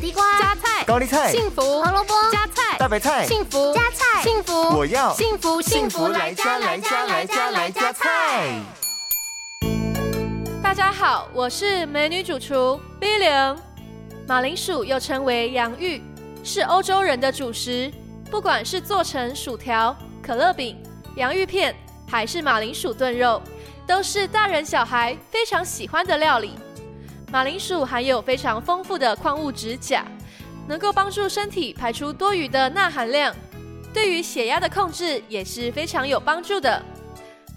地瓜、加菜、高丽菜、幸福、胡萝卜、加菜、大白菜、幸福、加菜、幸福，我要幸福幸福来加来加来加来加菜。大家好，我是美女主厨 B 零。马铃薯又称为洋芋，是欧洲人的主食。不管是做成薯条、可乐饼、洋芋片，还是马铃薯炖肉，都是大人小孩非常喜欢的料理。马铃薯含有非常丰富的矿物质钾，能够帮助身体排出多余的钠含量，对于血压的控制也是非常有帮助的。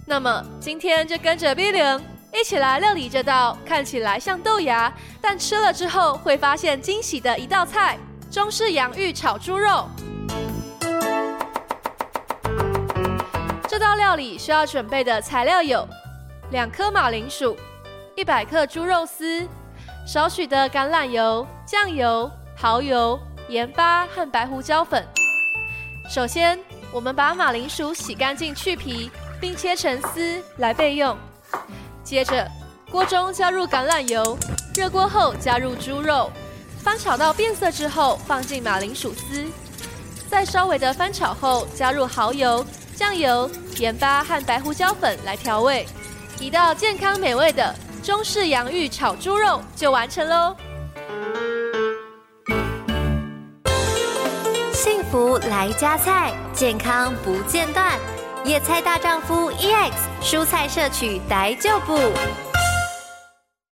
那么今天就跟着 B 零一起来料理这道看起来像豆芽，但吃了之后会发现惊喜的一道菜——中式洋芋炒猪肉。这道料理需要准备的材料有：两颗马铃薯、一百克猪肉丝、少许的橄榄油、酱油、蚝油、盐巴和白胡椒粉。首先，我们把马铃薯洗干净去皮，并切成丝来备用。接着，锅中加入橄榄油，热锅后加入猪肉，翻炒到变色之后，放进马铃薯丝，再稍微的翻炒后，加入蚝油。酱油、盐巴和白胡椒粉来调味，一道健康美味的中式洋芋炒猪肉就完成喽！幸福来加菜，健康不间断。野菜大丈夫 EX，蔬菜摄取逮就补。